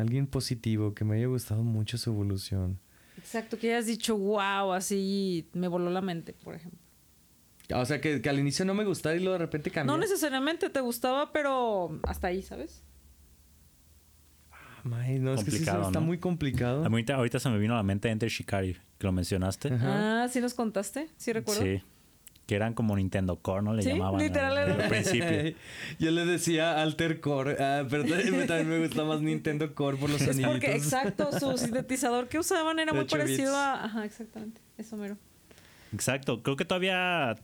alguien, positivo, que me haya gustado mucho su evolución. Exacto, que hayas dicho, wow, así me voló la mente, por ejemplo. Ah, O sea, que, que al inicio no me gustaba y luego de repente cambió. No necesariamente te gustaba, pero hasta ahí, ¿sabes? May, no, es que sí, Complicado, está ¿no? muy complicado. A mí ahorita, ahorita se me vino a la mente Enter Shikari, que lo mencionaste. Ah, ¿sí nos contaste? ¿Sí recuerdo? Sí. Que eran como Nintendo Core, ¿no? Le Sí, llamaban. literal al, principio. Yo le decía Alter Core, ah, pero también también me gusta más Nintendo Core por los Es soniditos. porque, exacto, su sintetizador que usaban era De muy 8 parecido bits. a... Ajá, exactamente. Eso mero. Exacto. Creo que todavía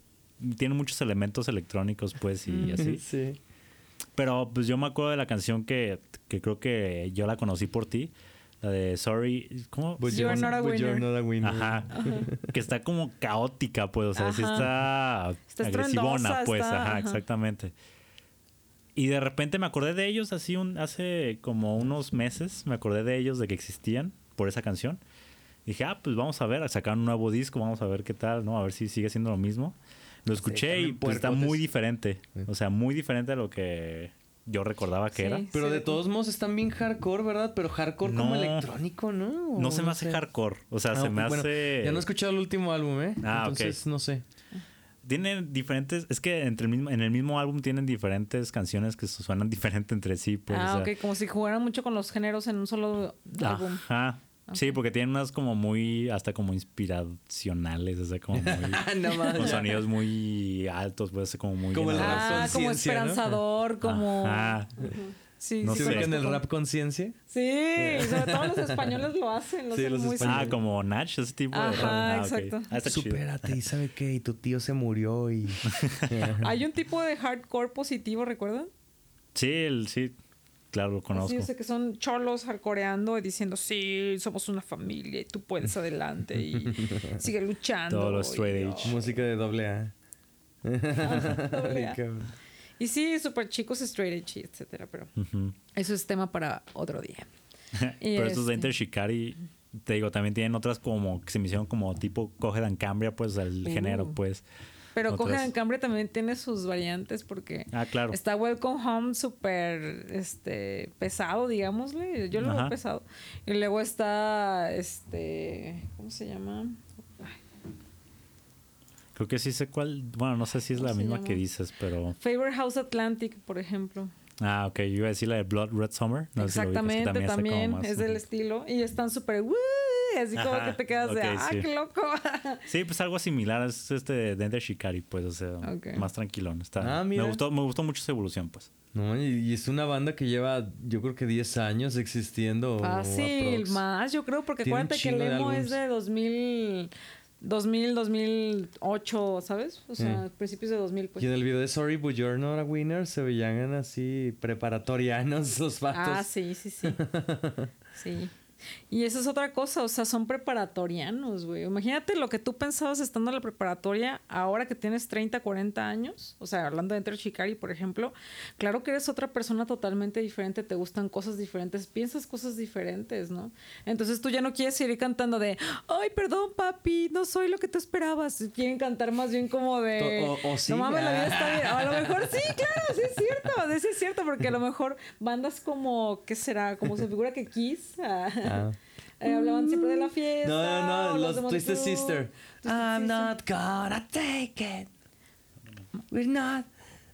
tiene muchos elementos electrónicos, pues, y así. Sí. Pero pues yo me acuerdo de la canción que, que creo que yo la conocí por ti. La de Sorry. ¿Cómo? But You're you're, not a but you're winner. not a winner. Ajá. Que está como caótica, pues. O sea, sí está, Está agresivona, pues. está- ajá, ajá. exactamente. Y de repente me acordé de ellos así un, hace como unos meses. Me acordé de ellos, de que existían por esa canción. Dije, ah, pues vamos a ver, sacaron un nuevo disco, vamos a ver qué tal, ¿no? A ver si sigue siendo lo mismo. Lo escuché y pues está muy diferente. O sea, muy diferente a lo que yo recordaba que Sí. era. Pero Sí, de todos modos están bien hardcore, ¿verdad? Pero hardcore como electrónico, ¿no? No se me hace sé. hardcore. O sea, Ah, se me bueno, hace. Ya no he escuchado el último álbum, ¿eh? Ah, ok. Entonces, no sé. Tienen diferentes. Es que entre el mismo, en el mismo álbum tienen diferentes canciones que suenan diferente entre sí. Pues, ah, o sea, ok, como si jugaran mucho con los géneros en un solo álbum. Ajá. Sí, porque tienen unas como muy, hasta como inspiracionales, o sea, como muy, No mames. con sonidos muy altos, puede ser como muy... Como el bien rap Ah, como esperanzador, como... Ajá. Sí, No sí, ¿Se sé. conozco el rap conciencia? Sí, sobre todo los españoles lo hacen. Lo Sí, hacen los muy españoles. Ah, como Natch, ese tipo de rap. Ah, exacto. Ah, está chido. Supérate, ¿y sabe qué? Y tu tío se murió y... Hay un tipo de hardcore positivo, ¿recuerdan? Sí, el, sí, claro, lo conozco. Sí, o sea, que son cholos hardcoreando y diciendo, sí, somos una familia y tú puedes adelante y sigue luchando. Todos los straight edge. Música de doble A. Y sí, súper chicos, straight edge, etcétera, pero eso es tema para otro día. Pero estos de este- Enter Shikari, te digo, también tienen otras como que se me hicieron como tipo Coge Dan Cambria, pues el Uh. género, pues. Pero Otras- Coge en Cambre también tiene sus variantes porque Ah, claro. está Welcome Home súper este, pesado, digámosle. Yo lo veo pesado. Y luego está, este, ¿cómo se llama? Creo que sí sé cuál. Bueno, no sé si es ¿Cómo la misma llama? que dices, pero. Favor House Atlantic, por ejemplo. Ah, ok. Yo iba a decir la de Blood Red Summer. No sé si lo que Exactamente, también, más- es del estilo. Y están súper, "Woo", así como que te quedas de, ah, sí. qué loco. Sí, pues algo similar es este de Enter Shikari, pues, o sea, Ok. más tranquilón. Está, Ah, mira. Me gustó, me gustó mucho esa evolución, pues. No, y, y es una banda que lleva, yo creo que 10 años existiendo. Fácil, aprox. más, yo creo, porque acuérdate que el de emo es de 2000, 2000, 2008, ¿sabes? O sea, Mm. principios de 2000, pues. Y en el video de Sorry But You're Not a Winner se veían así preparatorianos los vatos. Ah, sí, sí, sí. sí. Y esa es otra cosa, o sea, son preparatorianos, güey. Imagínate lo que tú pensabas estando en la preparatoria ahora que tienes 30, 40 años. O sea, hablando de Enter Shikari, por ejemplo. Claro que eres otra persona totalmente diferente, te gustan cosas diferentes, piensas cosas diferentes, ¿no? Entonces tú ya no quieres seguir cantando de, ay, perdón, papi, no soy lo que tú esperabas. Quieren cantar más bien como de, O- o- o sí. no mames, la vida está bien. A lo mejor sí, claro, sí es cierto, sí es cierto, porque a lo mejor bandas como, ¿qué será? Como se figura que Kiss. Ah, eh, hablaban siempre de la fiesta. No, no, no, los de Twisted. Sister. Twisted I'm Sister. not gonna take it. We're not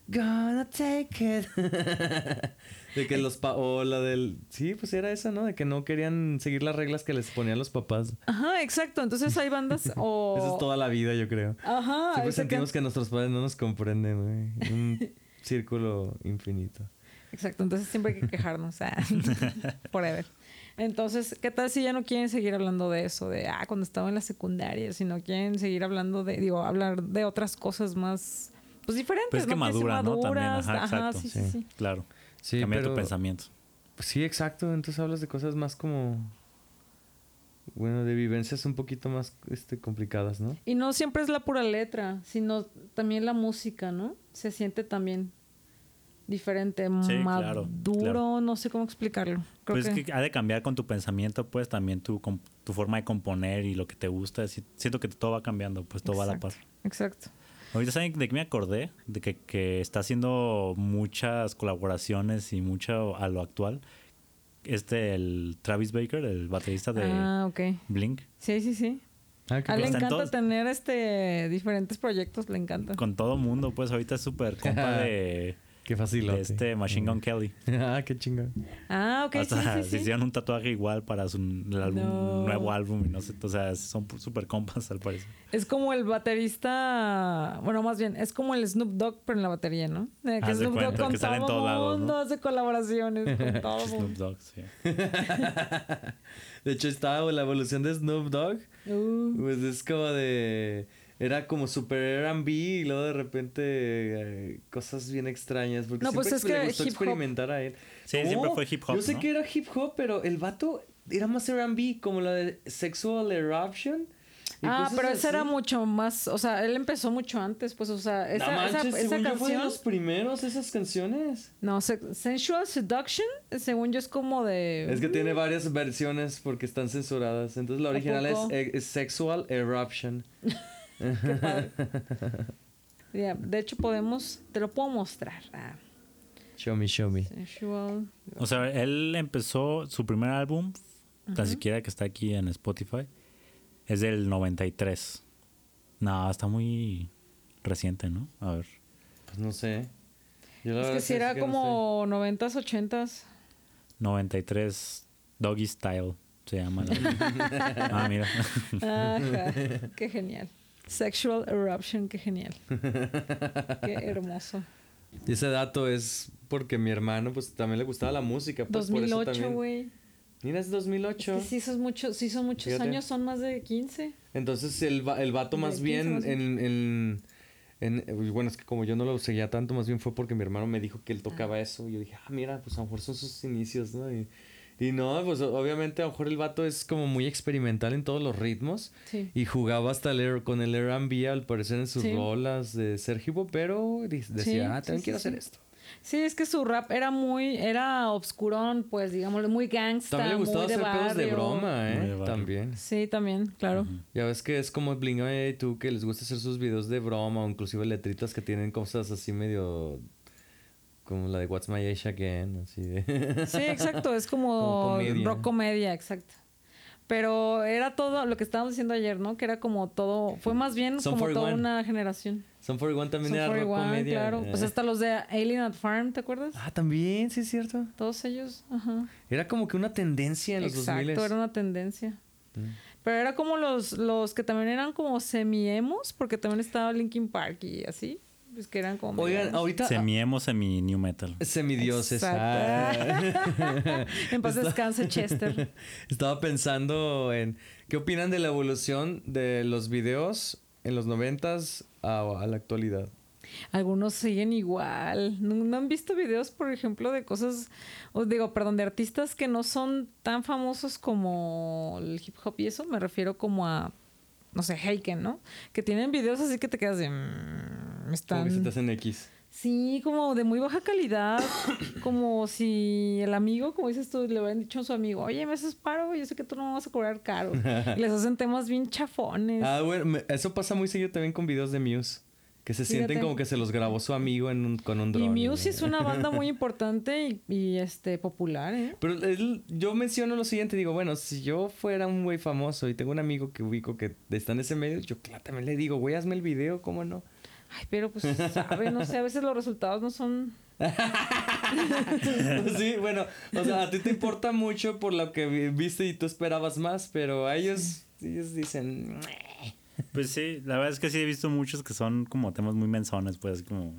gonna take it. de que los pa o la del sí, pues era esa, ¿no? De que no querían seguir las reglas que les ponían los papás. Ajá, exacto. Entonces hay bandas o. Eso es toda la vida, yo creo. Ajá. Siempre sentimos que nuestros padres no nos comprenden, güey. Un círculo infinito. Exacto. Entonces siempre hay que quejarnos. ah, Forever. Entonces, ¿qué tal si ya no quieren seguir hablando de eso? De, ah, cuando estaba en la secundaria, sino quieren seguir hablando de, digo, hablar de otras cosas más, pues diferentes. Pues es que ¿no? madura, ¿no? También, maduras. ajá, exacto. sí, sí, Sí. sí. Claro. Sí, Cambia pero- tu pensamiento. Pues sí, exacto. Entonces hablas de cosas más como. Bueno, de vivencias un poquito más este, complicadas, ¿no? Y no siempre es la pura letra, sino también la música, ¿no? Se siente también diferente, Sí, maduro, claro. no sé cómo explicarlo. Creo Pues que, es que ha de cambiar con tu pensamiento, pues también tu, com- tu forma de componer y lo que te gusta. Si- Siento que todo va cambiando, pues todo va a la par. Exacto. Ahorita saben de qué me acordé, de que, que está haciendo muchas colaboraciones y mucho a lo actual. este, el Travis Baker, el baterista de Ah. Blink. Sí, sí, sí. Ah, qué A él le encanta todos. tener este diferentes proyectos, le encanta. Con todo mundo, pues ahorita es súper compa de, Qué fácil. este Machine Gun Kelly. ah, qué chingón. Ah, ok, sí, Hasta sí, se sí. hicieron un tatuaje igual para su el álbum- No. nuevo álbum y no sé, o sea, son súper compas al parecer. Es como el baterista, bueno, más bien, es como el Snoop Dogg, pero en la batería, ¿no? De que Snoop Dogg con que sale en todo todos lados, mundo ¿no? hace colaboraciones con todo Snoop. Dogg, sí. De hecho, estaba la evolución de Snoop Dogg. Uh, Pues es como de. Era como super RB y luego de repente eh, cosas bien extrañas. Porque No, siempre pues es le que gustó hip hop. experimentar a él. Sí, Oh, siempre fue hip hop, Yo sé ¿no? que era hip hop, pero el vato era más RB, como la de Sexual Eruption. Ah, pero ese era mucho más, o sea, él empezó mucho antes, pues, o sea, esa, no manches, esa, esa según yo fue de canción. los primeros esas canciones. No, Se- Sensual Seduction, según yo es como de. Es que tiene varias versiones porque están censuradas. Entonces la ¿A original es, poco? es Sexual Eruption. Qué padre. Ya, de hecho, podemos. Te lo puedo mostrar. Ah, Show me, show me. O sea, él empezó su primer álbum, tan siquiera que está aquí en Spotify, es del 93. No, está muy reciente, ¿no? A ver. Pues no sé. Yo Es que si era que no como 90s, 80s. 93 Doggy Style se llama. la- ah, mira. Ajá, qué genial. Sexual Eruption, qué genial. Qué hermoso. Y ese dato es porque mi hermano pues también le gustaba la música. Pues, por eso 2008, también- güey. Mira, es Es 2008. que sí son muchos, sí son muchos Fíjate. años, son más de 15. Entonces el, el vato más 15 bien más en, en, en- Bueno, es que como yo no lo seguía tanto, más bien fue porque mi hermano me dijo que él tocaba eso. Y yo dije, ah, mira, pues a lo mejor son sus inicios, ¿no? Y, y no, pues obviamente a lo mejor el vato es como muy experimental en todos los ritmos. Sí. Y jugaba hasta el, con el R&B al parecer en sus Sí. rolas de ser hip hop, pero decía, ah, sí, también sí, quiero sí. hacer esto. Sí, es que su rap era muy, era obscurón, pues, digamos, muy gangsta, También le gustaba muy de hacer pedos de barrio. broma, de ¿eh? También. Sí, también, claro. Ya ves que es como Bling y tú que les gusta hacer sus videos de broma o inclusive letritas que tienen cosas así medio como la de What's My Age Again, así de Sí, exacto, es como, Como comedia. rock comedia, exacto. Pero era todo lo que estábamos diciendo ayer, ¿no? Que era como todo, fue más bien como toda 41. una generación. Son 41 también era rock 41, comedia. claro. eh. Pues hasta los de Alien at Farm, ¿te acuerdas? Ah, también, sí es cierto. Todos ellos, ajá. Era como que una tendencia en los Exacto, 2000 era una tendencia. Mm. Pero era como los, los que también eran como semi-emos, porque también estaba Linkin Park y así. Pues que eran como. Oigan, medio- ahorita Semi-emo, semi-new metal. semidioses. Ah. en paz Está- descanse, Chester. Estaba pensando en qué opinan de la evolución de los videos en los noventas a, a la actualidad. Algunos siguen igual. ¿No, no han visto videos, por ejemplo, de cosas, o digo, perdón, de artistas que no son tan famosos como el hip hop y eso? Me refiero como a, no sé, Heiken, ¿no? Que tienen videos así que te quedas de... mm, Como están... que se te hacen X. Sí, como de muy baja calidad, como si el amigo, como dices tú, le hubieran dicho a su amigo, oye, me haces paro, yo sé que tú no me vas a cobrar caro. Y les hacen temas bien chafones. Ah, bueno, eso pasa muy seguido también con videos de Muse. Que se sienten como que se los grabó su amigo en un, con un y dron. Muse es una banda muy importante y, y, este popular, ¿eh? Pero él- yo menciono lo siguiente, digo, bueno, si yo fuera un güey famoso y tengo un amigo que ubico que está en ese medio, yo claro, también le digo, güey, hazme el video, ¿cómo no? Ay, pero pues, sabe, no sé, a veces los resultados no son... sí, bueno, o sea, a ti te importa mucho por lo que vi- viste y tú esperabas más, pero a ellos, ellos dicen. Pues sí, la verdad es que sí he visto muchos que son como temas muy mensones, pues como...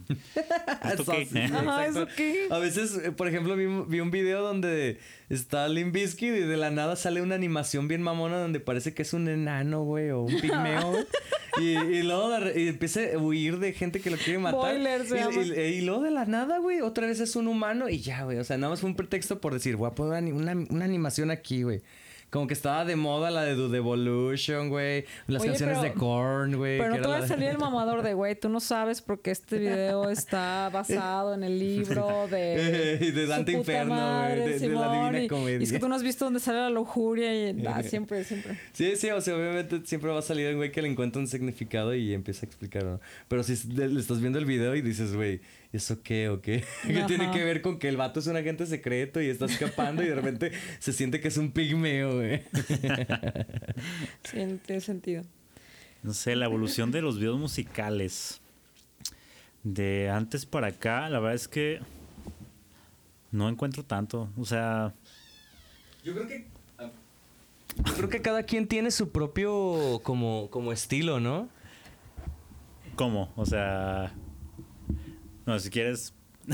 ¿Esto qué? Ajá. ¿eso qué? A veces, eh, por ejemplo, vi, vi un video donde está Limp Bizkit y de la nada sale una animación bien mamona donde parece que es un enano, güey, o un pigmeo. y, y luego de re- y empieza a huir de gente que lo quiere matar. Y, y- y luego de la nada, güey, otra vez es un humano y ya, güey. O sea, nada más fue un pretexto por decir, voy a poner una, una animación aquí, güey. Como que estaba de moda la de Do Devolution, güey. Las Oye, canciones pero- de Korn, güey. Pero no te va a salir el mamador de, güey, tú no sabes porque este video está basado en el libro de... De su Dante puta Inferno, güey, de- de la Divina Comedia. Y es que tú no has visto dónde sale la lujuria y... Ah, siempre, siempre. Sí, sí, o sea, obviamente siempre va a salir un güey que le encuentra un significado y empieza a explicar, ¿no? Pero si le estás viendo el video y dices, güey, ¿eso qué o qué? ¿Qué tiene que ver con que el vato es un agente secreto y está escapando y de repente se siente que es un pigmeo, güey? Sí, no tiene sentido. No sé, la evolución de los videos musicales. De antes para acá, la verdad es que no encuentro tanto. O sea, Yo creo que. Yo creo que cada quien tiene su propio como, como estilo, ¿no? ¿cómo? O sea, no, si quieres,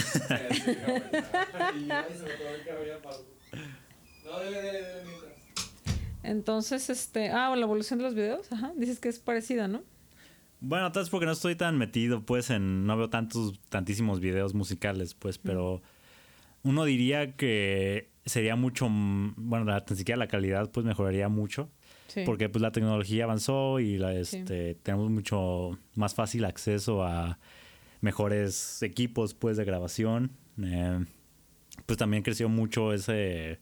Entonces, este. Ah, la evolución de los videos. Ajá. Dices que es parecida, ¿no? bueno, tal vez porque no estoy tan metido, pues, en, no veo tantos, tantísimos videos musicales, pues, pero uno diría que sería mucho, bueno, la, tan siquiera la calidad, pues, mejoraría mucho. Sí. Porque pues la tecnología avanzó y la, Sí. este, tenemos mucho más fácil acceso a mejores equipos pues de grabación. Eh, pues también creció mucho ese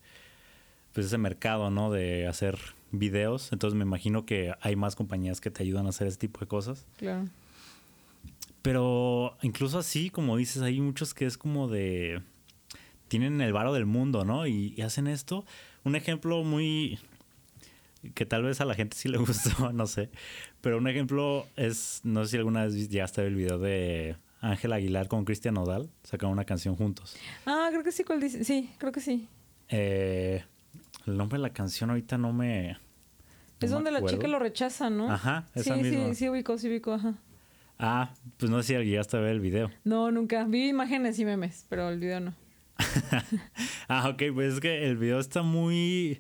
pues ese mercado, ¿no? De hacer videos. Entonces me imagino que hay más compañías que te ayudan a hacer ese tipo de cosas. Claro. Pero incluso así, como dices, hay muchos que es como de... Tienen el varo del mundo, ¿no? Y, y hacen esto. Un ejemplo muy... Que tal vez a la gente sí le gustó, no sé. Pero un ejemplo es... No sé si alguna vez llegaste a ver el video de Ángel Aguilar con Cristian Nodal. Sacaron una canción juntos. Ah, creo que sí. ¿cuál dice? Sí, creo que sí. Eh, el nombre de la canción ahorita no me... no es me donde la chica lo rechaza, ¿no? Ajá, esa sí, misma. Sí, sí, ubico, sí ubico, ajá. Ah, pues no sé si llegaste a ver el video. No, nunca. Vi imágenes y memes, pero el video no. ah, ok, pues es que el video está muy.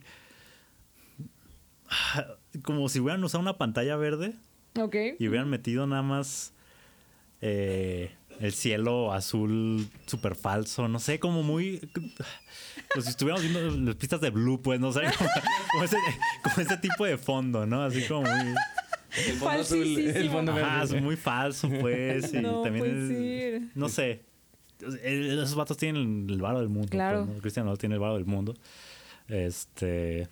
Como si hubieran usado una pantalla verde Ok. y hubieran metido nada más eh, el cielo azul súper falso, no sé, como muy. Como si estuviéramos viendo las pistas de Blue, pues, no sé, como, como ese, como ese tipo de fondo, ¿no? Así como muy. El fondo azul, el fondo verde. es muy falso, pues. Y No también es-. No sé. Esos vatos tienen el varo del mundo. Claro. pues, ¿no? Cristian no tiene el varo del mundo. Este.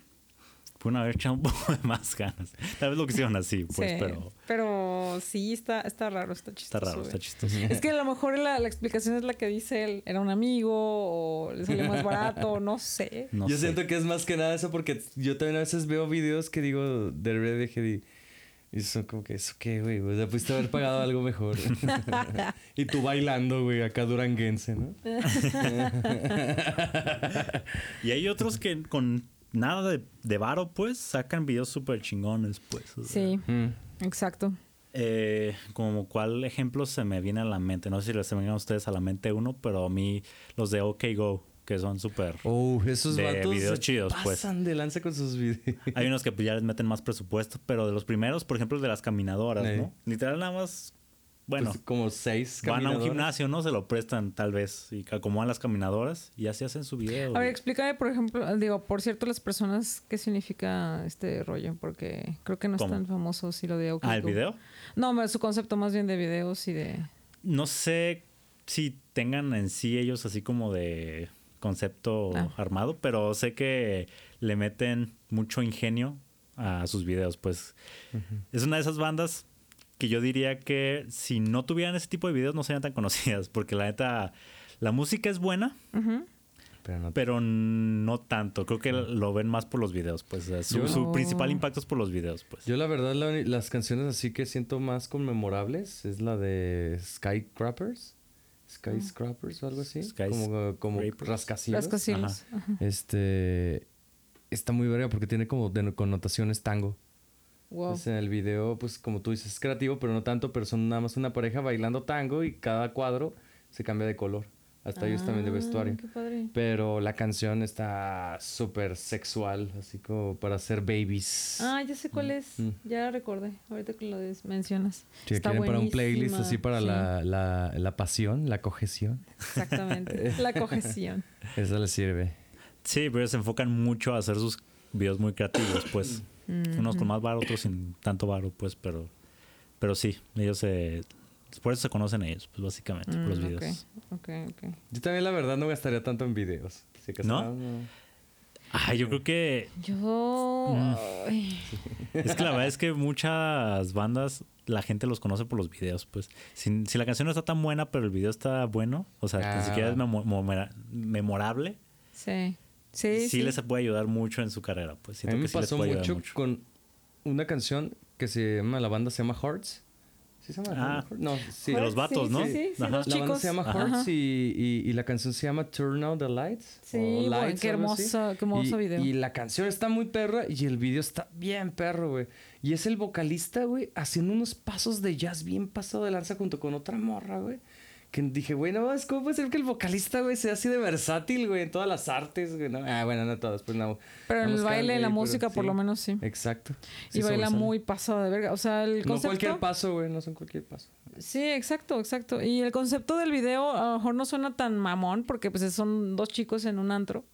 Pudieron haber echado un poco de más ganas. Tal vez lo que hicieron así, pues, sí. pero Pero sí, está, está raro, está chistoso. está raro, está güey. chistoso. Es que a lo mejor la, la explicación es la que dice él. Era un amigo o le salió más barato, no sé. No yo sé. siento que es más que nada eso porque yo también a veces veo videos que digo de y, y son como que, ¿eso qué, güey? O sea, pudiste haber pagado algo mejor. y tú bailando, güey, acá duranguense, ¿no? Y hay otros que con nada de, de varo, pues, sacan videos súper chingones, pues. o sea. Sí, Mm. exacto. Eh, como cuál ejemplo se me viene a la mente. No sé si les se me vienen a ustedes a la mente uno, pero a mí los de OK Go, que son súper... Oh, esos De vatos videos se chidos, pues. pasan de lanza con sus videos. Hay unos que pues, ya les meten más presupuesto, pero de los primeros, por ejemplo, el de las caminadoras. ¿no? Literal nada más, bueno, Pues como seis van a un gimnasio, ¿no? Se lo prestan tal vez y acomodan las caminadoras y así hacen su video. A ver, explícame, por ejemplo, digo, por cierto, las personas, ¿qué significa este rollo? Porque creo que no es ¿Cómo? tan famoso si lo de ah, el video. No, su concepto más bien de videos y de... No sé si tengan en sí ellos así como de concepto Ah. armado, pero sé que le meten mucho ingenio a sus videos, pues es una de esas bandas que yo diría que si no tuvieran ese tipo de videos no serían tan conocidas, porque la neta, la música es buena. Pero no pero no tanto. Creo que lo ven más por los videos, pues su, Yo- su Oh. principal impacto es por los videos, pues. Yo la verdad la las canciones así que siento más conmemorables es la de Skycrappers. Skyscrapers o algo así. Skys- como como rascacielos. Rascacielos. Ajá. Este está muy verga porque tiene como de connotaciones tango. Wow. Pues en el video, pues como tú dices, es creativo, pero no tanto, pero son nada más una pareja bailando tango y cada cuadro se cambia de color. Hasta ellos también de Ah, vestuario. Qué padre. Pero la canción está súper sexual, así como para hacer babies. Ah, ya sé cuál es. Mm. Ya la recordé. Ahorita que lo mencionas. Si Está quieren para un playlist así para sí. la, la, la pasión, la cojeción, Exactamente. la cohesión. esa le sirve. Sí, pero ellos se enfocan mucho a hacer sus videos muy creativos, pues. Unos con más varo, otros sin tanto varo, pues, pero, pero sí, ellos se... Por eso se conocen ellos, pues básicamente, por los Mm, videos. Ok, ok, ok. Yo también la verdad no gastaría tanto en videos. Si acaso, ¿No? no. Ah, yo creo que Yo. Mm. es que la verdad es que muchas bandas la gente los conoce por los videos, pues. Si, si la canción no está tan buena, pero el video está bueno, o sea, Ah. ni siquiera es memo- memora- memorable, sí. Sí, sí, sí. les puede ayudar mucho en su carrera, pues. A Siento mí me que sí les pasó puede ayudar mucho, con una canción que se llama, la banda se llama Hearts. ¿Sí se llama Ah. Hearts? No, sí. De los vatos, sí, ¿no? Sí, sí, sí, Ajá. los La banda chicos. se llama. Hearts y, y- y la canción se llama Turn Out the Lights. Sí, o bueno, Lights, qué hermoso- qué hermoso Y- video. Y la canción está muy perra y el video está bien perro, güey. Y es el vocalista, güey, haciendo unos pasos de jazz bien pasado de lanza junto con otra morra, güey. Que dije, güey, no, es ¿cómo puede ser que el vocalista, güey, sea así de versátil, güey, en todas las artes, güey? No, ah, bueno, no todas, pues no. Pero en el baile, en la pero música, por sí. lo menos sí. Exacto. y baila muy pasado de verga. O sea, el No concepto. cualquier paso, güey, no son cualquier paso. Sí, exacto, exacto. Y el concepto del video a lo mejor no suena tan mamón porque pues son dos chicos en un antro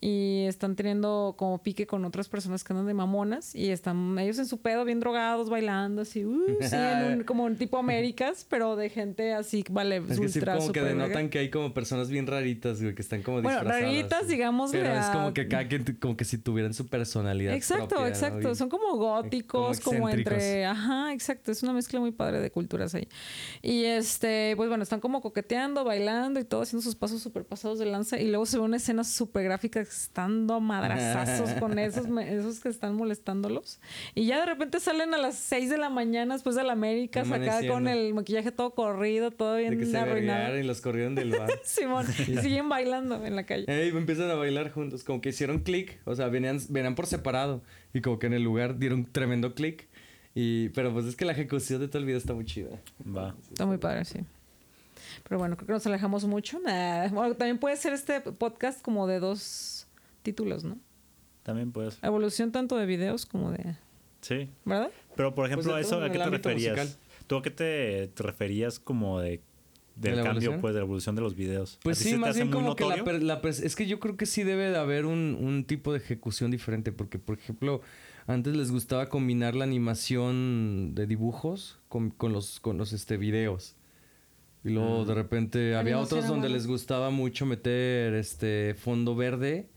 y están teniendo como pique con otras personas que andan de mamonas y están ellos en su pedo bien drogados bailando así, uh, sí, en un- como un tipo Américas, pero de gente así, vale, Es que sí, ultra como que denotan que hay como personas bien raritas, güey, que están como Bueno, disfrazadas. raritas, digamos, Pero es como que cada quien, como que si tuvieran su personalidad Exacto, exacto. Son como góticos, como como, entre. Ajá, exacto. Es una mezcla muy padre de culturas ahí. Y este, pues bueno, están como coqueteando, bailando y todo, haciendo sus pasos súper pasados de lanza. Y luego se ve una escena súper gráfica estando a madrazazos con esos, esos que están molestándolos. Y ya de repente salen a las 6 de la mañana después de la América, Amaneciendo. con el maquillaje todo corrido, todo De bien que se arruinado. y los corrieron del bar. Simón, y siguen bailando en la calle. Ey, empiezan a bailar juntos, como que hicieron clic, o sea, venían, venían por separado y como que en el lugar dieron tremendo clic. Y, pero pues es que la ejecución de todo el video está muy chida. Va. Está muy padre, sí. Pero bueno, creo que nos alejamos mucho. Nah, Bueno, también puede ser este podcast como de dos títulos, ¿no? También puedes. Evolución tanto de videos como de... Sí. ¿Verdad? Pero por ejemplo, de a todo eso, ¿a qué te referías? musical. ¿Tú a qué te, te referías como de ¿De del cambio, evolución? pues, de la evolución de los videos? Pues ¿A ti sí, más bien como que la, es que yo creo que sí debe de haber un, un tipo de ejecución diferente, porque por ejemplo, antes les gustaba combinar la animación de dibujos con, con los, con los este, videos. Y luego de repente había otros donde les gustaba mucho meter este fondo verde,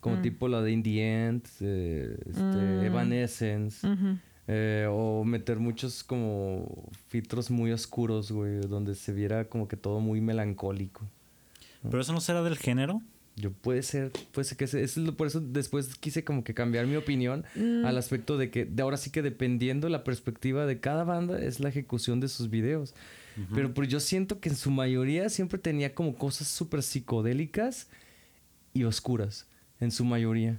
como Mm. tipo la de Indie End, eh, este, Mm. Evanescence. Eh, o meter muchos como filtros muy oscuros, güey, donde se viera como que todo muy melancólico. Pero eso no será del género. Yo puede ser, puede ser que eso es lo- por eso después quise como que cambiar mi opinión al aspecto de que de ahora sí que dependiendo la perspectiva de cada banda es la ejecución de sus videos. Pero pues yo siento que en su mayoría siempre tenía como cosas súper psicodélicas y oscuras, en su mayoría.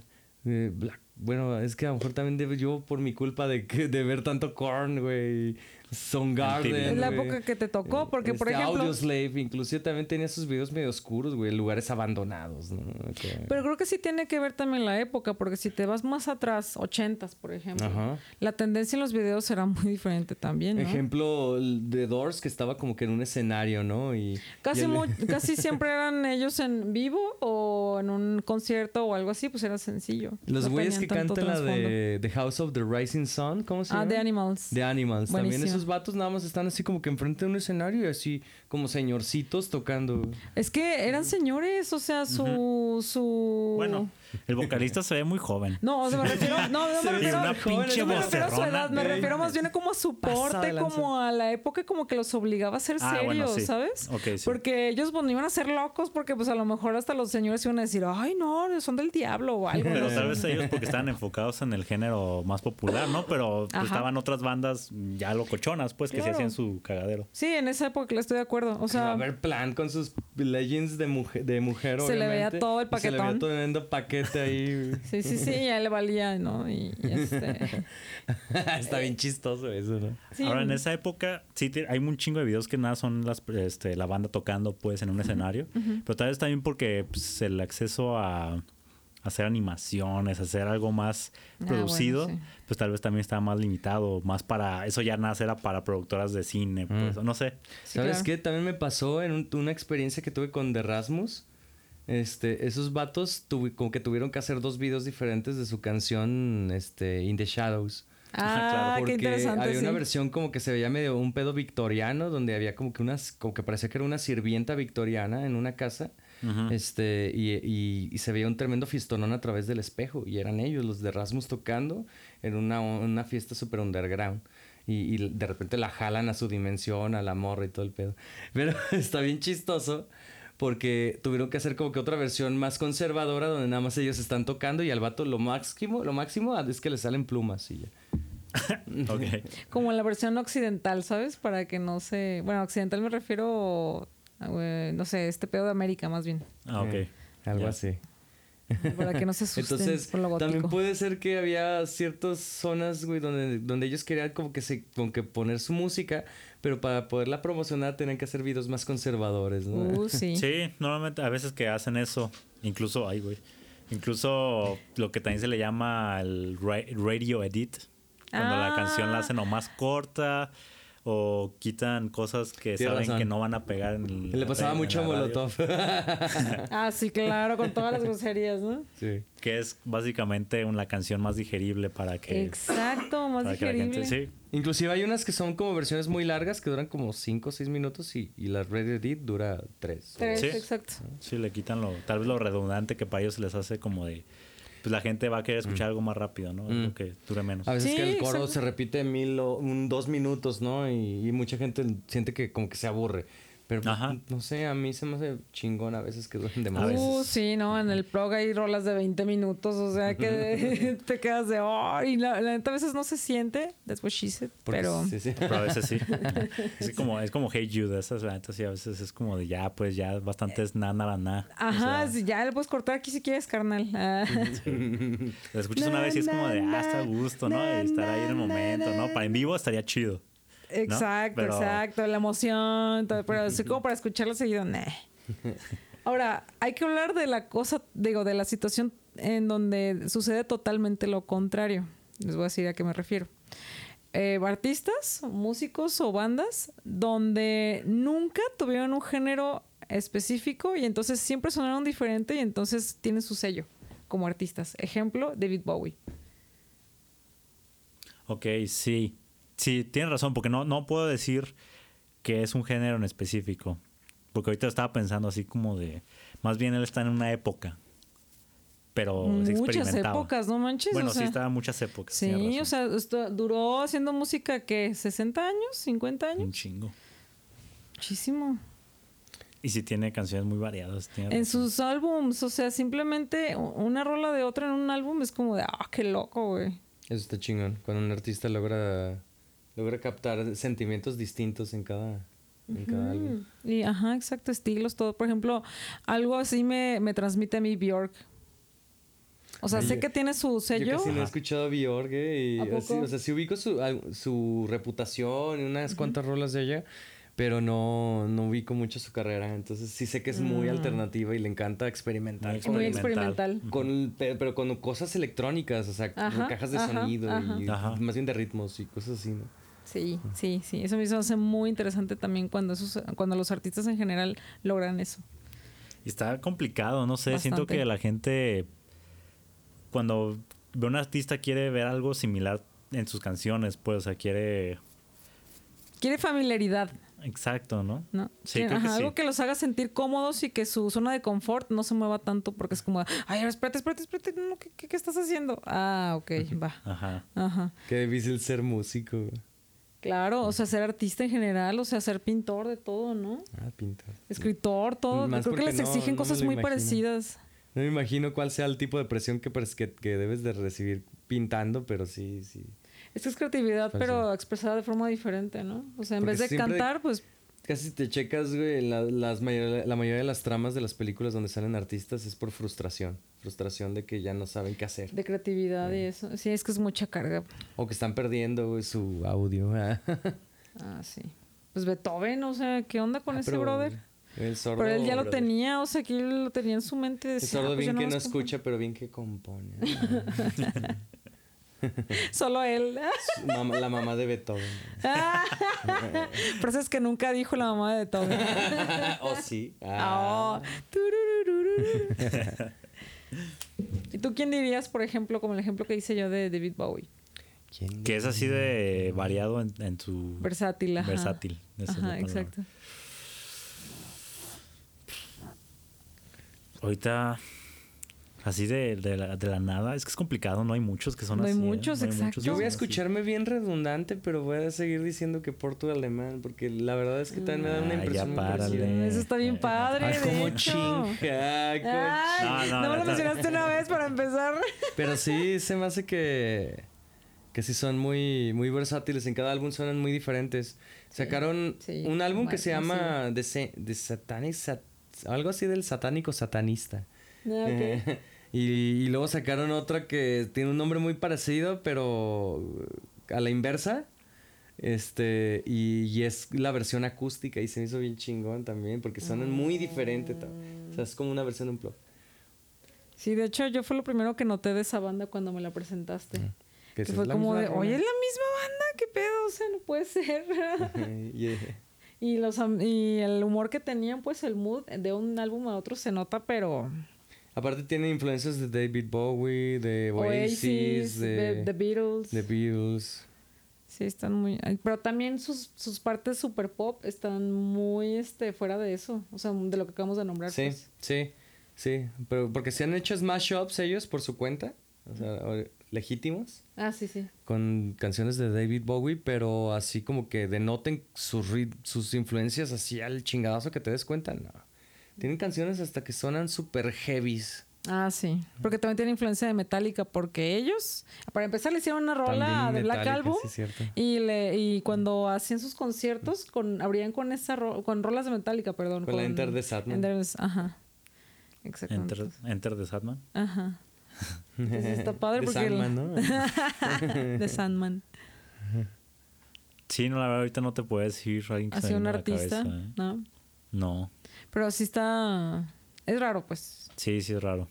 Bueno, es que a lo mejor también debe yo por mi culpa de, que, de ver tanto Korn, güey, Soundgarden, Es la época que te tocó, porque por Este, ejemplo... Audioslave, inclusive también tenía sus videos medio oscuros, güey, lugares abandonados, ¿no? Acá. Pero creo que sí tiene que ver también la época, porque si te vas más atrás, ochentas, por ejemplo, Ajá. la tendencia en los videos era muy diferente también, ¿no? Ejemplo, de Doors, que estaba como que en un escenario, ¿no? Y, Casi, y el- casi siempre eran ellos en vivo o en un concierto o algo así, pues era sencillo. Los güeyes que cantan la de The House of the Rising Sun, ¿cómo se Ah, llama? The Animals. The Animals. También Buenísimo. Esos vatos nada más están así como que enfrente de un escenario y así como señorcitos tocando. Es que eran señores, o sea, su... su... Bueno, el vocalista se ve muy joven. No, o sea, me refiero... No, no me refiero... una joven, pinche no me refiero a su edad, me refiero más bien a como a su porte, como a la época como que los obligaba a ser Ah, serios, bueno, sí. ¿sabes? Sí. Porque ellos pues, no iban a ser locos porque pues a lo mejor hasta los señores iban a decir, ay no, son del diablo o algo. Pero tal vez ellos porque estaban enfocados en el género más popular, ¿no? Pero pues, estaban otras bandas ya locochonas, pues, que se hacían su cagadero. Sí, en esa época le estoy de acuerdo. O a sea, ver, plan con sus legends de mujer, de mujer Se le veía todo el y Se le veía paquetón. todo tremendo paquete ahí. sí, sí, sí, ya le valía, ¿no? Y, y este... Está bien chistoso eso, ¿no? sí. Ahora, en esa época, sí, hay un chingo de videos que nada son las, este, la banda tocando, pues, en un escenario. Pero tal vez también porque pues, el acceso a hacer animaciones, hacer algo más Ah, producido, bueno, sí. pues tal vez también estaba más limitado, más para... Eso ya nada era para productoras de cine, pues, no sé. Sí, ¿Sabes claro. qué? También me pasó en un- una experiencia que tuve con The Rasmus. Este, esos vatos como que tuvieron que hacer dos videos diferentes de su canción este, In the Shadows. Ah, Porque qué interesante. había una versión como que se veía medio un pedo victoriano, donde había como que unas, como que parecía que era una sirvienta victoriana en una casa. Este, y, y- y se veía un tremendo fistonón a través del espejo. Y eran ellos, los de Rasmus tocando en una, una fiesta super underground. Y, y de repente la jalan a su dimensión, a la morra y todo el pedo. Pero está bien chistoso porque tuvieron que hacer como que otra versión más conservadora donde nada más ellos están tocando y al vato lo máximo, lo máximo es que le salen plumas y ya. Como la versión occidental, ¿sabes? Para que no se... Bueno, occidental me refiero... a, eh, no sé, este pedo de América más bien. Ah, ok. Eh, algo así. Para que no se asusten Entonces, por lo gótico. también puede ser que había ciertas zonas, güey, donde, donde ellos querían como que se, como que poner su música, pero para poderla promocionar tenían que hacer videos más conservadores, ¿no? Uh, sí. Sí, normalmente a veces que hacen eso, incluso, ay, güey, incluso lo que también se le llama el ra- radio edit, cuando la Ah. canción la hacen o más corta o quitan cosas que Tienes saben razón. que no van a pegar en Le pasaba en mucho radio. Molotov. Ah, sí, claro, con todas las groserías, ¿no? sí. Que es básicamente una canción más digerible para que, Exacto, más para que la digerible. gente... Sí, Inclusive hay unas que son como versiones muy largas que duran como 5 o 6 minutos y, y la Radio Edit dura 3. Tres, Sí. exacto. sí, le quitan lo, tal vez lo redundante que para ellos les hace como de... Pues la gente va a querer escuchar algo más rápido, ¿no? Mm. Que dure menos. A veces Sí, que el coro se repite mil o un, dos minutos, ¿no? Y, y mucha gente siente que como que se aburre. Pero pues, Ajá. no sé, a mí se me hace chingón a veces que duran de más. Veces. Uh, sí, no, en el prog hay rolas de 20 minutos, o sea que te quedas de, oh, y la, la neta a veces no se siente, that's what she said, Porque pero... sí, sí. Pero a veces sí. Es como, es como Hey Jude, esas la neta sí, a veces es como de ya, pues ya bastante es na, na, na. Ajá, O sea, sí, ya le puedes cortar aquí si quieres, carnal. Ah. la escuchas una vez y es como de, ah, está a gusto, ¿no? Y estar ahí en el momento, ¿no? Para en vivo estaría chido. Exacto, Pero- exacto, la emoción, todo, pero así como para escucharlo seguido, nah. Ahora, hay que hablar de la cosa, digo, de la situación en donde sucede totalmente lo contrario. Les voy a decir a qué me refiero. Eh, artistas, músicos o bandas donde nunca tuvieron un género específico y entonces siempre sonaron diferente y entonces tienen su sello como artistas. Ejemplo, David Bowie. Ok, sí. Sí, tienes razón, porque no, no puedo decir que es un género en específico. Porque ahorita estaba pensando así como de. Más bien él está en una época. Pero se Muchas experimentaba. épocas, ¿no manches? Bueno, O sea, sí, estaba en muchas épocas. Sí, o sea, esto- duró haciendo música que 60 años, 50 Un años. chingo. Muchísimo. Y sí tiene canciones muy variadas. tienes En razón. sus álbums, o sea, simplemente una rola de otra en un álbum es como de, ah, qué loco, güey. Eso está chingón. Cuando un artista logra, logra captar sentimientos distintos en cada, en cada álbum. Y, ajá, exacto, estilos, todo. Por ejemplo, algo así me, me transmite a mí Bjork. O sea, Oye, sé que tiene su sello. Yo casi no he escuchado a Bjork, eh, y ¿A así, poco? o sea, sí ubico su, su reputación y unas cuantas rolas de ella, pero no, no ubico mucho su carrera. Entonces sí sé que es muy Mm. alternativa y le encanta experimentar. Muy con- Muy experimental. con, pe- pero con cosas electrónicas, o sea, con Ajá, cajas de ajá, sonido y ajá. más bien de ritmos y cosas así, ¿no? Sí, sí, sí. Eso me hizo hace muy interesante también cuando, esos, cuando los artistas en general logran eso. Y está complicado, no sé. Siento que la gente, cuando ve a un artista, quiere ver algo similar en sus canciones, pues, o sea, quiere. Quiere familiaridad, Exacto, ¿no? ¿no? Sí, creo que ajá, sí. Algo que los haga sentir cómodos y que su zona de confort no se mueva tanto porque es como, ay, espérate, espérate, espérate, no, ¿qué, qué, qué estás haciendo? Ah, ok, va. Ajá. Ajá. Qué difícil ser músico. Claro, o sea, ser artista en general, o sea, ser pintor de todo, ¿no? Ah, pintar. Escritor, todo. Más Creo que les exigen no cosas muy imagino. parecidas. No me imagino cuál sea el tipo de presión que, que, que debes de recibir pintando, pero sí, sí. Es que es creatividad, Pues pero expresada de forma diferente, ¿no? O sea, en Porque vez de cantar, pues Casi te checas, güey, la, las mayor- la mayoría de las tramas de las películas donde salen artistas es por frustración. Frustración de que ya no saben qué hacer. de creatividad y eso. Sí, es que es mucha carga. O que están perdiendo, su audio. ah. Ah, sí. Pues Beethoven, o sea, ¿qué onda con Ah, ese brother? El sordo, Pero él ya lo tenía, o sea, que él lo tenía en su mente. El decía, sordo "Ah, pues bien que no nomás compongo". escucha, pero bien que compone. Solo él. La mamá de Beethoven. Por eso es que nunca dijo la mamá de Beethoven. oh, sí. Ah, Ah. ¿Y tú quién dirías, por ejemplo, como el ejemplo que hice yo de David Bowie? ¿Quién? Que es así de variado en, en su. Versátil, ajá. Versátil. esa Ajá, exacto. ahorita, así de, de, la, de la nada, es que es complicado, no hay muchos que son No hay así. ¿eh? muchos, hay exacto. que Yo voy a así. escucharme bien redundante, pero voy a seguir diciendo que Porto alemán, porque la verdad es que también me da una Ah, ya impresión muy. Eso está bien padre. Ay, como chinga, Ay, No, no, no, me no, lo no. mencionaste una vez para empezar. Pero sí se me hace que que sí son muy muy versátiles, en cada álbum suenan muy diferentes. Sacaron sí. un álbum que se llama The, Sa- The Satanic Sat- algo así del satánico satanista. Ah, ok. Y, y luego sacaron otra que tiene un nombre muy parecido, pero a la inversa. Este, y, y es la versión acústica y se me hizo bien chingón también, porque suenan muy diferente. O sea, es como una versión de un plug. Sí, de hecho, yo fue lo primero que noté de esa banda cuando me la presentaste. Que Que fue como de, oye, es la misma banda, qué pedo, o sea, no puede ser. y, eh, y, los, y el humor que tenían, pues el mood de un álbum a otro se nota, pero Aparte tiene influencias de David Bowie, de Oasis, Oasis, de, The, Beatles. The Beatles. Sí, están muy... Pero también sus, sus partes super pop están muy este, fuera de eso. O sea, de lo que acabamos de nombrar. Sí, pues. sí, sí. Pero porque se han hecho smash-ups ellos por su cuenta, o sea, legítimos, Ah, sí, sí. con canciones de David Bowie, pero así como que denoten sus, sus influencias así al chingadazo que te des cuenta, no. Tienen canciones hasta que sonan super heavies. Ah, sí. Porque también tiene influencia de Metallica, porque ellos, para empezar, le hicieron una rola También de Black Album. sí, cierto. Y, le, y cuando hacían sus conciertos, con, abrían con esa ro- con rolas de Metallica, perdón. Con la Enter the Sandman. Enter- ajá. Exactamente. Enter, Enter the Sandman. Ajá. Entonces está padre De porque... el- Sandman, ¿no? de Sandman. Sí, no, la verdad, ahorita no te se Así me un artista, cabeza, ¿eh? ¿no? No. Pero sí está... Es raro, pues. Sí, sí es raro.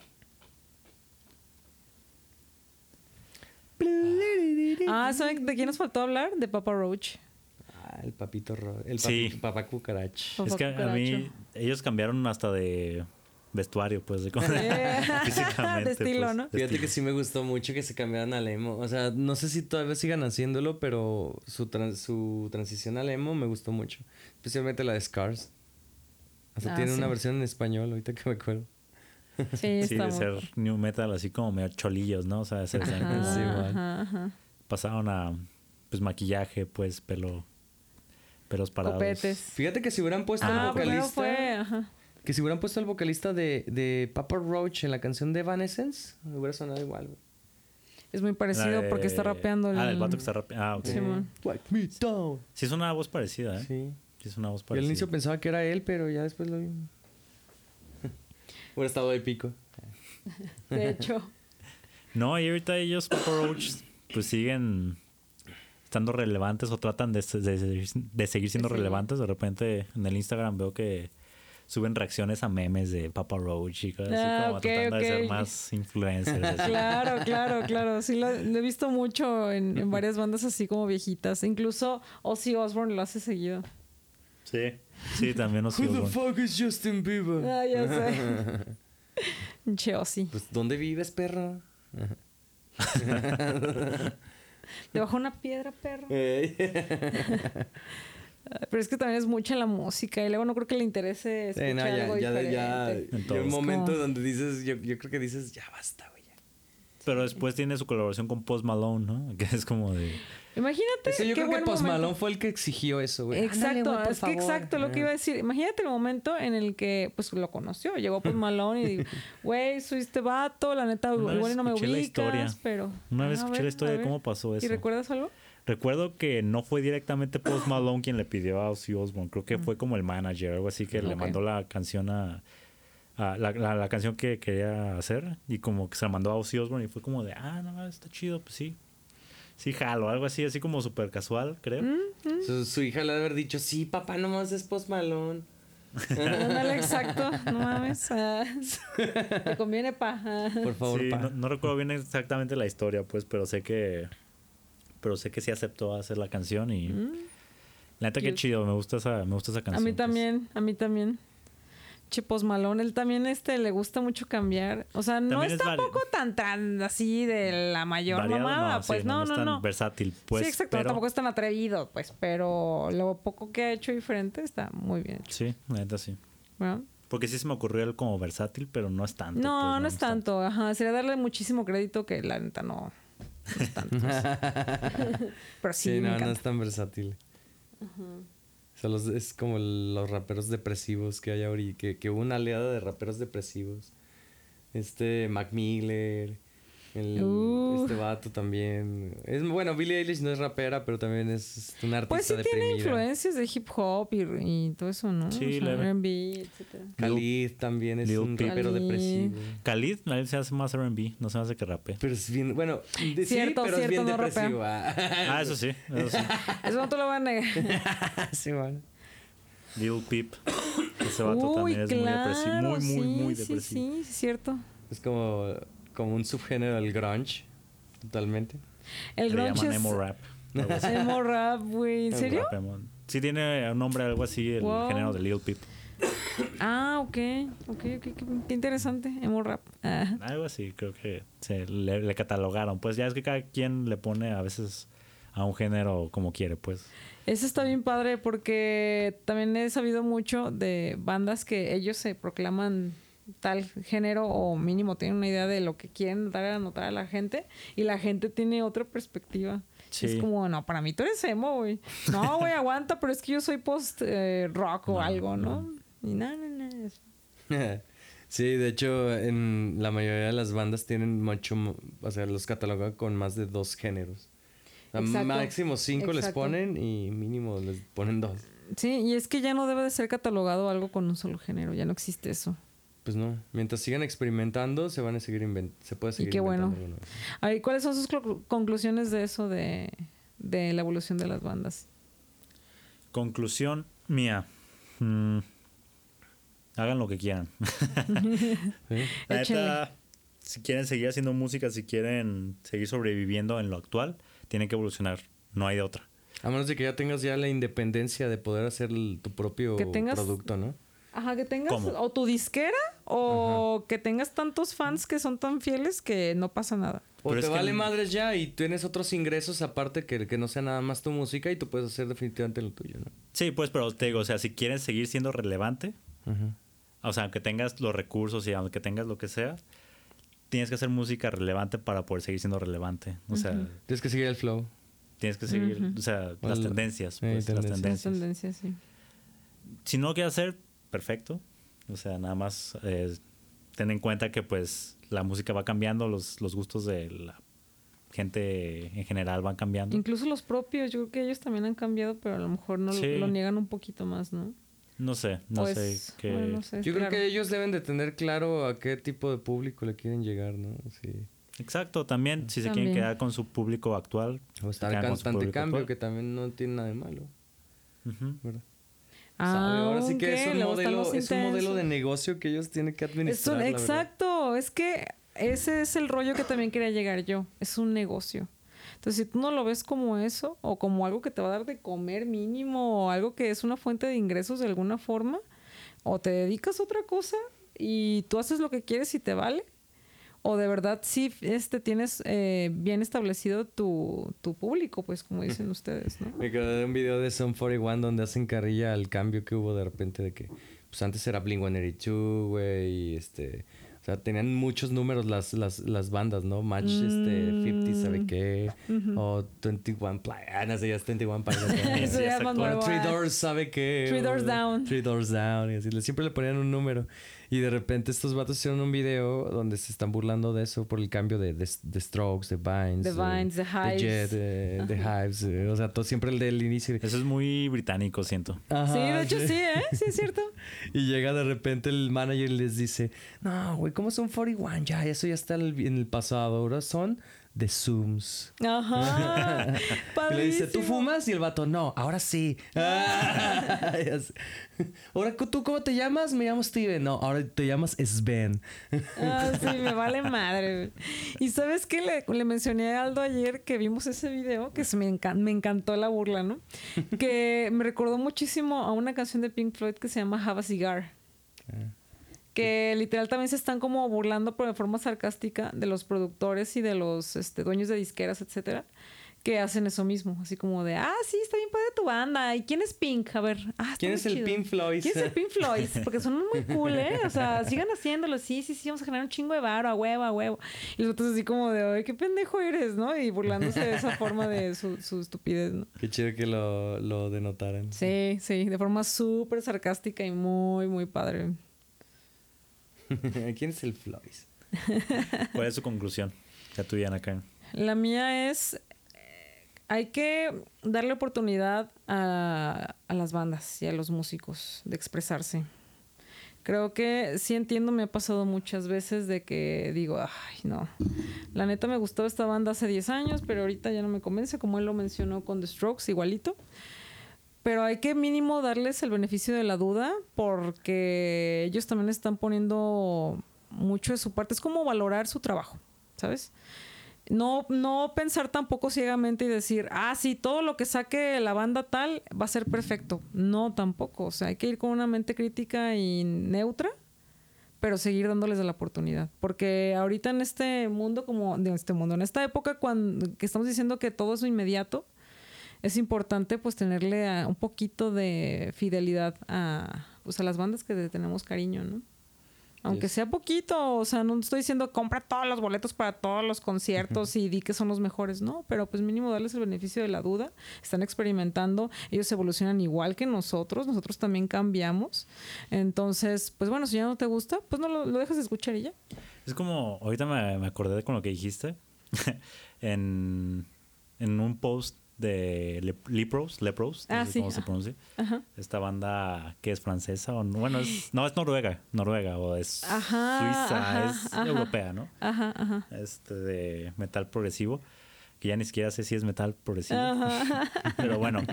Ah, ¿saben de quién nos faltó hablar? De Papa Roach. Ah, el papito ro- el Sí. papi- papá cucarach. Papá es que a mí, ellos cambiaron hasta de vestuario, pues, de, físicamente. de estilo, pues, ¿no? de Fíjate estilo. que sí me gustó mucho que se cambiaran al emo. O sea, no sé si todavía sigan haciéndolo, pero su, tran- su transición al emo me gustó mucho. Especialmente la de Scars. Hasta Ah, tiene sí. una versión en español, ahorita que me acuerdo. Sí, Sí, de muy- ser new metal así como medio cholillos, ¿no? O sea, se Ajá, Sí, igual. ajá, ajá. pasaron a pues maquillaje, pues pelo pelos parados. Copetes. Fíjate que si hubieran puesto Ah, vocalista. fue... Ajá. Que si hubieran puesto al vocalista de, de Papa Roach en la canción de Evanescence, hubiera sonado igual, güey. Es muy parecido porque está rapeando. Ah, el- el vato que está rapeando. Ah, ok. Sí, man. Wipe me down. Sí, es una voz parecida, ¿eh? Sí. Es una voz Yo al inicio pensaba que era él, pero ya después lo vi. hubiera estado épico. De hecho. No, y ahorita ellos, Papa Roach, pues siguen estando relevantes o tratan de, de- de seguir siendo Sí. relevantes. De repente en el Instagram veo que suben reacciones a memes de Papa Roach y cosas Ah, así como tratando de ser más influencers. así. Claro, claro, claro. Sí, lo, lo he visto mucho en, en varias bandas así como viejitas. Incluso Ozzy Osbourne lo hace seguido. Sí, sí, también nos Who the fuck is Justin Bieber? Ah, ya sé. Che, Ozzy. Pues, ¿dónde vives, perro? Debajo de una piedra, perro. Pero es que también es mucha la música y luego no creo que le interese Sí, escuchar no, ya, algo ya, diferente. ya, ya un momento donde dices, yo, yo creo que dices, ya basta, güey. Ya". Pero después tiene su colaboración con Post Malone, ¿no? Que es como de... Imagínate Eso yo qué creo que Post momento. Malone fue el que exigió eso, güey. Exacto, es que exacto lo que iba a decir. Imagínate el momento en el que pues lo conoció, llegó Post Malone y dijo, güey, soy este vato, la neta Una igual no me escuché la ubicas, historia. pero Una vez Ah, escuché ver, la historia de cómo pasó eso. ¿Y recuerdas algo? Recuerdo que no fue directamente Post Malone quien le pidió a Ozzy Osbourne. Creo que fue como el manager, algo así, que le mandó la canción a... a la, la- la canción que quería hacer y como que se la mandó a Ozzy Osbourne y fue como de, ah, no, está chido, pues sí. Sí, jalo, algo así, así como súper casual, creo. Mm. Su, su hija le ha de haber dicho, sí, papá, nomás es Post Malone. Ándale, exacto, no mames. ah, Te conviene, pa. ah. Por favor, sí, pa. no, no recuerdo bien exactamente la historia, pues, pero sé que... Pero sé que sí aceptó hacer la canción y... La neta, qué chido, me gusta esa, me gusta esa A canción. mí pues. también, a mí también. Che, Post Malone, él también este, le gusta mucho cambiar. O sea, no También es es vari- tampoco tan, tan así de la mayor Variado, mamada. sí, pues no, es no, tan no. versátil, pues. sí, exacto. pero- Tampoco es tan atrevido, pues. Pero lo poco que ha hecho diferente está muy bien hecho. Sí, la neta sí. Porque sí se me ocurrió él como versátil, pero no es tanto. No, pues, no es tanto. Ajajá. Sería darle muchísimo crédito que la neta no, no es tanto. Pero sí, Sí, me no, no es tan versátil. Es como los raperos depresivos que hay ahorita, que, que hubo una oleada de raperos depresivos. Este, Mac Miller, el, Uh. este vato también. Es, bueno, Billie Eilish no es rapera, pero también es una artista Pues sí tiene deprimida. influencias de hip hop y, y todo eso, ¿no? Sí, o sea, leve. R&B, etcétera. Khalid también es Lil un rapero Khalid. depresivo. Khalid, a él se hace más R&B, no se me hace que rape. Pero es bien, bueno, de- Cierto, sí, pero es bien no depresivo. ah. Ah, eso sí, eso sí. Eso no te lo voy a negar. sí, bueno. Lil Peep. Ese vato Uy, también es muy depresivo. Muy, muy, muy depresivo. Sí, sí, es cierto. Es como, como un subgénero del grunge, totalmente. El Le grunge llaman es emo rap. emo rap, güey. ¿En serio? Rap emo. Sí tiene un nombre algo así, el Wow. género de Lil Peep. Ah, ok. Ok, ok. Qué, qué interesante. Emo rap. Ah. Algo así, creo que se le, le catalogaron. Pues ya es que cada quien le pone a veces a un género como quiere, pues. Eso está bien padre porque también he sabido mucho de bandas que ellos se proclaman tal género o mínimo tienen una idea de lo que quieren dar a notar a la gente y la gente tiene otra perspectiva. Sí. Es como, no, para mí tú eres emo, güey. No, güey, aguanta, pero es que yo soy post eh, rock o No, algo, ¿no? Y no, no. es- Sí, de hecho, en la mayoría de las bandas tienen mucho, o sea, los catalogan con más de dos géneros. O sea, Exacto, máximo cinco les ponen y mínimo les ponen dos. Sí, y es que ya no debe de ser catalogado algo con un solo género, ya no existe eso. Pues no, mientras sigan experimentando, se van a seguir inventando. Se puede seguir qué bueno. inventando algo nuevo. A ver, ¿cuáles son sus clu- conclusiones de eso de, de la evolución de las bandas? Conclusión mía. Mm, hagan lo que quieran. ¿Sí? La neta, si quieren seguir haciendo música, si quieren seguir sobreviviendo en lo actual, tienen que evolucionar. No hay de otra. A menos de que ya tengas ya la independencia de poder hacer el- tu propio Que tengas- producto, ¿no? Ajá, que tengas ¿Cómo? o tu disquera o que tengas tantos fans que son tan fieles que no pasa nada. O Pero te que vale madres ya y tienes otros ingresos aparte que, que no sea nada más tu música y tú puedes hacer definitivamente lo tuyo, ¿no? Sí, pues, pero te digo, o sea, si quieren seguir siendo relevante, o sea, aunque tengas los recursos y aunque tengas lo que sea, tienes que hacer música relevante para poder seguir siendo relevante. O sea, Tienes que seguir el flow. tienes que seguir, o sea, O las el- tendencias, eh, pues, las tendencias. Las tendencias. tendencias, sí. Si no lo quieres hacer, perfecto. O sea, nada más eh, ten en cuenta que pues la música va cambiando, los, los gustos de la gente en general van cambiando. Incluso los propios, yo creo que ellos también han cambiado, pero a lo mejor no lo- Sí. lo niegan un poquito más, ¿no? No sé, no Pues, sé qué... bueno, no sé, Yo creo que ellos deben de tener claro a qué tipo de público le quieren llegar, ¿no? Sí. Exacto, también si se quieren quedar con su público actual. O estar en constante cambio, actual. que también no tiene nada de malo, Ujú. ¿verdad? Ah. Ahora sí que es un, modelo, es un modelo de negocio que ellos tienen que Es administrar. un- exacto, es que ese es el rollo que también quería llegar yo. Es un negocio. Entonces, si tú no lo ves como eso, o como algo que te va a dar de comer mínimo, o algo que es una fuente de ingresos de alguna forma, o te dedicas a otra cosa y tú haces lo que quieres y te vale, o de verdad sí este, tienes eh, bien establecido tu, tu público, pues como dicen ustedes, ¿no? Me acordé de un video de Sum 41 donde hacen carrilla al cambio que hubo de repente de que pues antes era Blink 182, güey, y este, o sea, tenían muchos números las, las, las bandas, ¿no? Match este 50, ¿sabe qué? O 21 Play, ah, no sé, ya es 21 Pilots. Eso Sí, ya es. Three. Doors, ¿sabe qué? Three O Doors Down. Three Doors Down. Y así, le- siempre le ponían un número. Y de repente estos vatos hicieron un video donde se están burlando de eso por el cambio de, de, de Strokes, de Vines. The Vines, The Hives. Jet, de, de Hives. eh, O sea, todo, siempre el del inicio. Eso es muy británico, siento. Sí, de hecho sí, ¿eh? Sí, es cierto. Y llega de repente el manager y les dice, no, güey, ¿cómo son 41? Ya, eso ya está en el pasado. Ahora son de Zooms. Ajá. Y le dice, ¿tú fumas? Y el vato, no, ahora sí. Sé. ahora, ¿tú cómo te llamas? Me llamo Steven. No, ahora te llamas Sven. Ah, sí, me vale madre. Y sabes qué? Le, le mencioné a Aldo ayer que vimos ese video, que se me, encan- me encantó la burla, ¿no? Que me recordó muchísimo a una canción de Pink Floyd que se llama Have a Cigar. Que literal también se están como burlando, pero de forma sarcástica, de los productores y de los este, dueños de disqueras, etcétera. que hacen eso mismo, así como de, ah, sí, está bien padre tu banda. ¿Y quién es Pink? A ver, ah, está ¿Quién es el. Pink Floyd? ¿Quién es el Pink Floyd? Porque son muy cool, ¿eh? O sea, sigan haciéndolo, sí, sí, sí, vamos a generar un chingo de varo, a huevo, a huevo. Y los otros así como de, ay, qué pendejo eres, ¿no? Y burlándose de esa forma de su, su estupidez, ¿no? Qué chido que lo, lo denotaran. Sí, sí, de forma súper sarcástica y muy, muy padre. ¿Quién es el Floyd? ¿Cuál es su conclusión? La tuya. La mía es, eh, hay que darle oportunidad a, a las bandas y a los músicos de expresarse. Creo que sí entiendo, me ha pasado muchas veces de que digo, ay, no. La neta me gustó esta banda hace 10 años, pero ahorita ya no me convence, como él lo mencionó con The Strokes, igualito. Pero hay que mínimo darles el beneficio de la duda porque ellos también están poniendo mucho de su parte. Es como valorar su trabajo, ¿sabes? No, no pensar tampoco ciegamente y decir, ah, sí, todo lo que saque la banda tal va a ser perfecto. No, tampoco. O sea, hay que ir con una mente crítica y neutra, pero seguir dándoles la oportunidad. Porque ahorita en este mundo, como en este mundo, en esta época cuando que estamos diciendo que todo es inmediato, es importante pues tenerle a- un poquito de fidelidad a, pues, a las bandas que le tenemos cariño, ¿no? Aunque Yes. sea poquito, o sea, no estoy diciendo compra todos los boletos para todos los conciertos y di que son los mejores, no, pero pues mínimo darles el beneficio de la duda. Están experimentando, ellos evolucionan igual que nosotros, nosotros también cambiamos. Entonces, pues bueno, si ya no te gusta, pues no lo, lo dejas de escuchar y ya. Es como, ahorita me, me acordé de con lo que dijiste. en, en un post de Le- Lepros, Lepros, no Ah, sé sí, cómo se ajá. pronuncia. Ajá. Esta banda que es francesa o no- bueno, es, no es noruega, noruega o es Ajá, suiza, ajá, es europea, ¿no? Ajá, ajá. Este de metal progresivo, que ya ni siquiera sé si es metal progresivo. Pero bueno,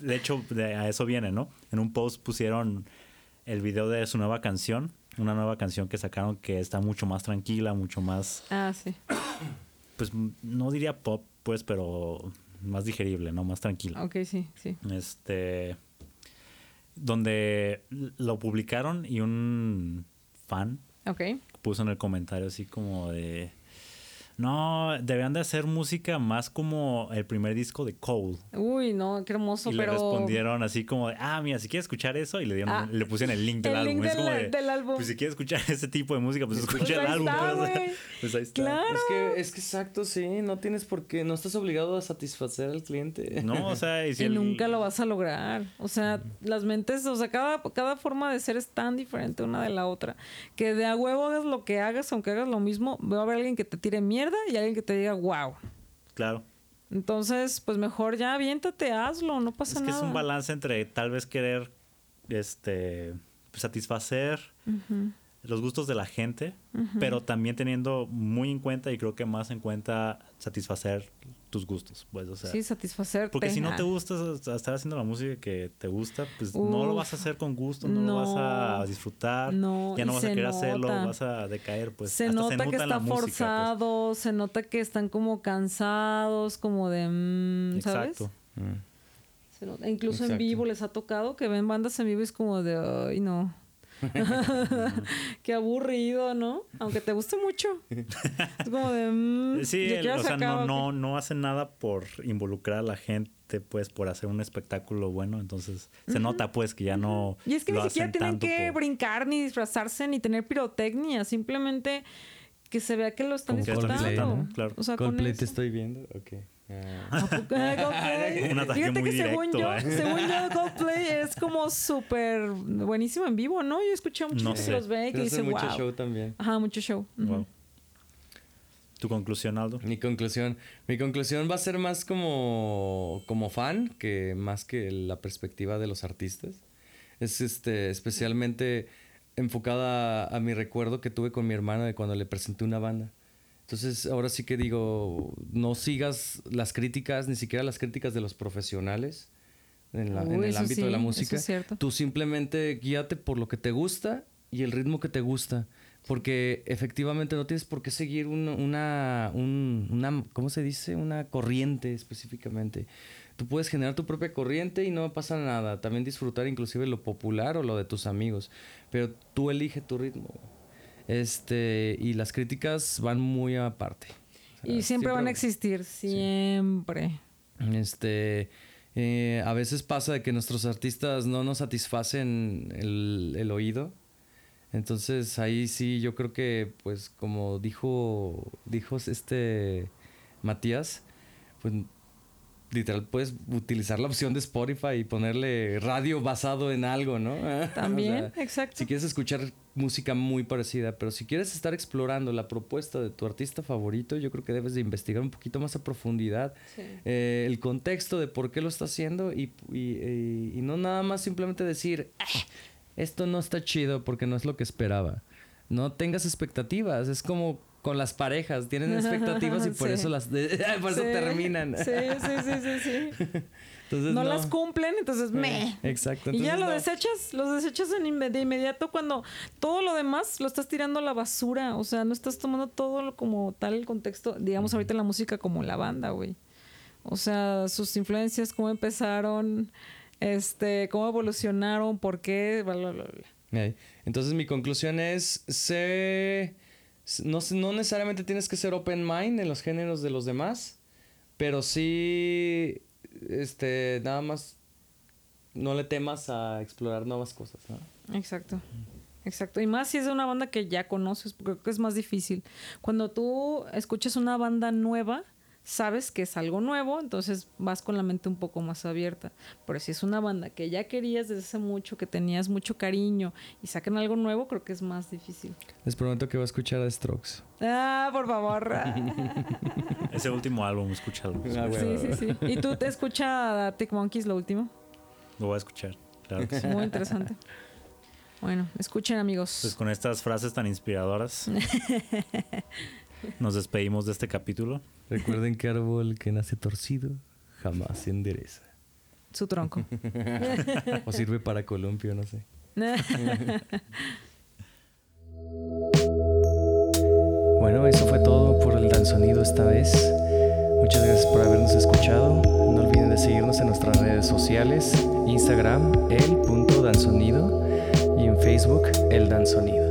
de hecho, de- a eso viene, ¿no? En un post pusieron el video de su nueva canción, una nueva canción que sacaron que está mucho más tranquila, mucho más, Ah, sí. pues no diría pop, pues, pero más digerible, ¿no? Más tranquila. Ok, sí, sí. Este, donde lo publicaron y un fan Ok. puso en el comentario así como de... No, deberían de hacer música más como el primer disco de Cole. Uy, no, qué hermoso, Y pero... le respondieron así como de, ah, mira, si quieres escuchar eso, y le dieron, Ah, le pusieron el link del el álbum. link es del- como de, del álbum. Pues si quieres escuchar ese tipo de música, pues escucha Pues el álbum. está, pues, pues ahí está. Claro. Es que, es que exacto, sí. No tienes por qué. No estás obligado a satisfacer al cliente. No, o sea, y si y el- nunca lo vas a lograr. O sea, las mentes, o sea, cada, cada forma de ser es tan diferente una de la otra. Que de a huevo hagas lo que hagas, aunque hagas lo mismo, va a haber alguien que te tire mierda y alguien que te diga, wow. Claro. Entonces, pues mejor ya aviéntate, hazlo, no pasa Es que nada. es un balance entre tal vez querer este satisfacer los gustos de la gente, pero también teniendo muy en cuenta y creo que más en cuenta satisfacer tus gustos, pues, o sea, sí, satisfacerte. porque si no te gusta estar haciendo la música que te gusta, pues no lo vas a hacer con gusto, no, lo vas a disfrutar, No, ya no vas a se querer hacerlo, nota. vas a decaer, pues se hasta nota que en la está música, pues. forzado, se nota que están como cansados, como de, mm, ¿sabes? Mm. Se nota- Incluso en vivo les ha tocado que ven bandas en vivo y es como de, ay, no. Qué aburrido, ¿no? Aunque te guste mucho. Es como de, mm, Sí, ¿ya el- o se sea, no, acaba? no, no hacen nada por involucrar a la gente, pues, por hacer un espectáculo bueno. Entonces, se nota, pues, que ya no. Y es que lo ni siquiera tienen que por- brincar, ni disfrazarse, ni tener pirotecnia. Simplemente que se vea que lo están disfrutando. Claro. O sea, con Coldplay te eso. estoy viendo. Ok. Ataque Fíjate muy que según directo, yo, ¿eh? según yo, Coldplay es como súper buenísimo en vivo, ¿no? Yo escuché a mucha No gente sé. que los ve y que Pero dice, hacen mucho wow. show también. Ajá, mucho show. Wow. ¿Tu conclusión, Aldo? Mi conclusión. Mi conclusión va a ser más como, como fan que más que la perspectiva de los artistas. Es este especialmente enfocada a, a mi recuerdo que tuve con mi hermana de cuando le presenté una banda. Entonces, ahora sí que digo, no sigas las críticas, ni siquiera las críticas de los profesionales en, la- en Uy, el eso ámbito de la sí, música. es cierto. Tú simplemente guíate por lo que te gusta y el ritmo que te gusta. Porque efectivamente no tienes por qué seguir un- una, un- una, ¿cómo se dice? Una corriente específicamente. Tú puedes generar tu propia corriente y no pasa nada. También disfrutar inclusive lo popular o lo de tus amigos. Pero tú elige tu ritmo. Este, y las críticas van muy aparte. O sea, Y siempre van a existir, siempre. Este, eh, a veces pasa de que nuestros artistas no nos satisfacen el, el oído. Entonces ahí sí yo creo que pues como dijo dijo este Matías, pues literal puedes utilizar la opción de Spotify y ponerle radio basado en algo, ¿no? También, exacto. Si quieres escuchar música muy parecida, pero si quieres estar explorando la propuesta de tu artista favorito, yo creo que debes de investigar un poquito más a profundidad eh, el contexto de por qué lo está haciendo y, y, y no nada más simplemente decir, ah, esto no está chido porque no es lo que esperaba. No tengas expectativas, es como con las parejas, tienen expectativas y por eso las por eso terminan. Sí, sí, sí, sí, sí. Entonces, no, las cumplen, entonces me. Exacto. y ya lo desechas, los desechas de inmediato cuando todo lo demás lo estás tirando a la basura. O sea, no estás tomando todo como tal el contexto, digamos ahorita la música como la banda, güey. O sea, sus influencias, cómo empezaron, este, cómo evolucionaron, por qué, bla, bla, bla. Entonces mi conclusión es, sé no, no necesariamente tienes que ser open mind en los géneros de los demás, pero sí, este, nada más no le temas a explorar nuevas cosas, Exacto. Exacto. Y más si es de una banda que ya conoces, porque creo que es más difícil. Cuando tú escuchas una banda nueva, sabes que es algo nuevo, entonces vas con la mente un poco más abierta. Pero si es una banda que ya querías desde hace mucho, que tenías mucho cariño y sacan algo nuevo, creo que es más difícil. Les prometo que voy a escuchar a Strokes. Ah, por favor. Ese último álbum, escúchalo. Ah, sí, sí, sí. ¿Y tú te escuchas a Tick Monkeys lo último? Lo voy a escuchar, claro que sí. Muy interesante. Bueno, escuchen amigos. Pues con estas frases tan inspiradoras. Nos despedimos de este capítulo. Recuerden que árbol que nace torcido jamás se endereza. Su tronco. o sirve para columpio, no sé. bueno, eso fue todo por el Dan Sonido esta vez. Muchas gracias por habernos escuchado. No olviden de seguirnos en nuestras redes sociales, Instagram, el.dansonido y en Facebook, el Dan Sonido.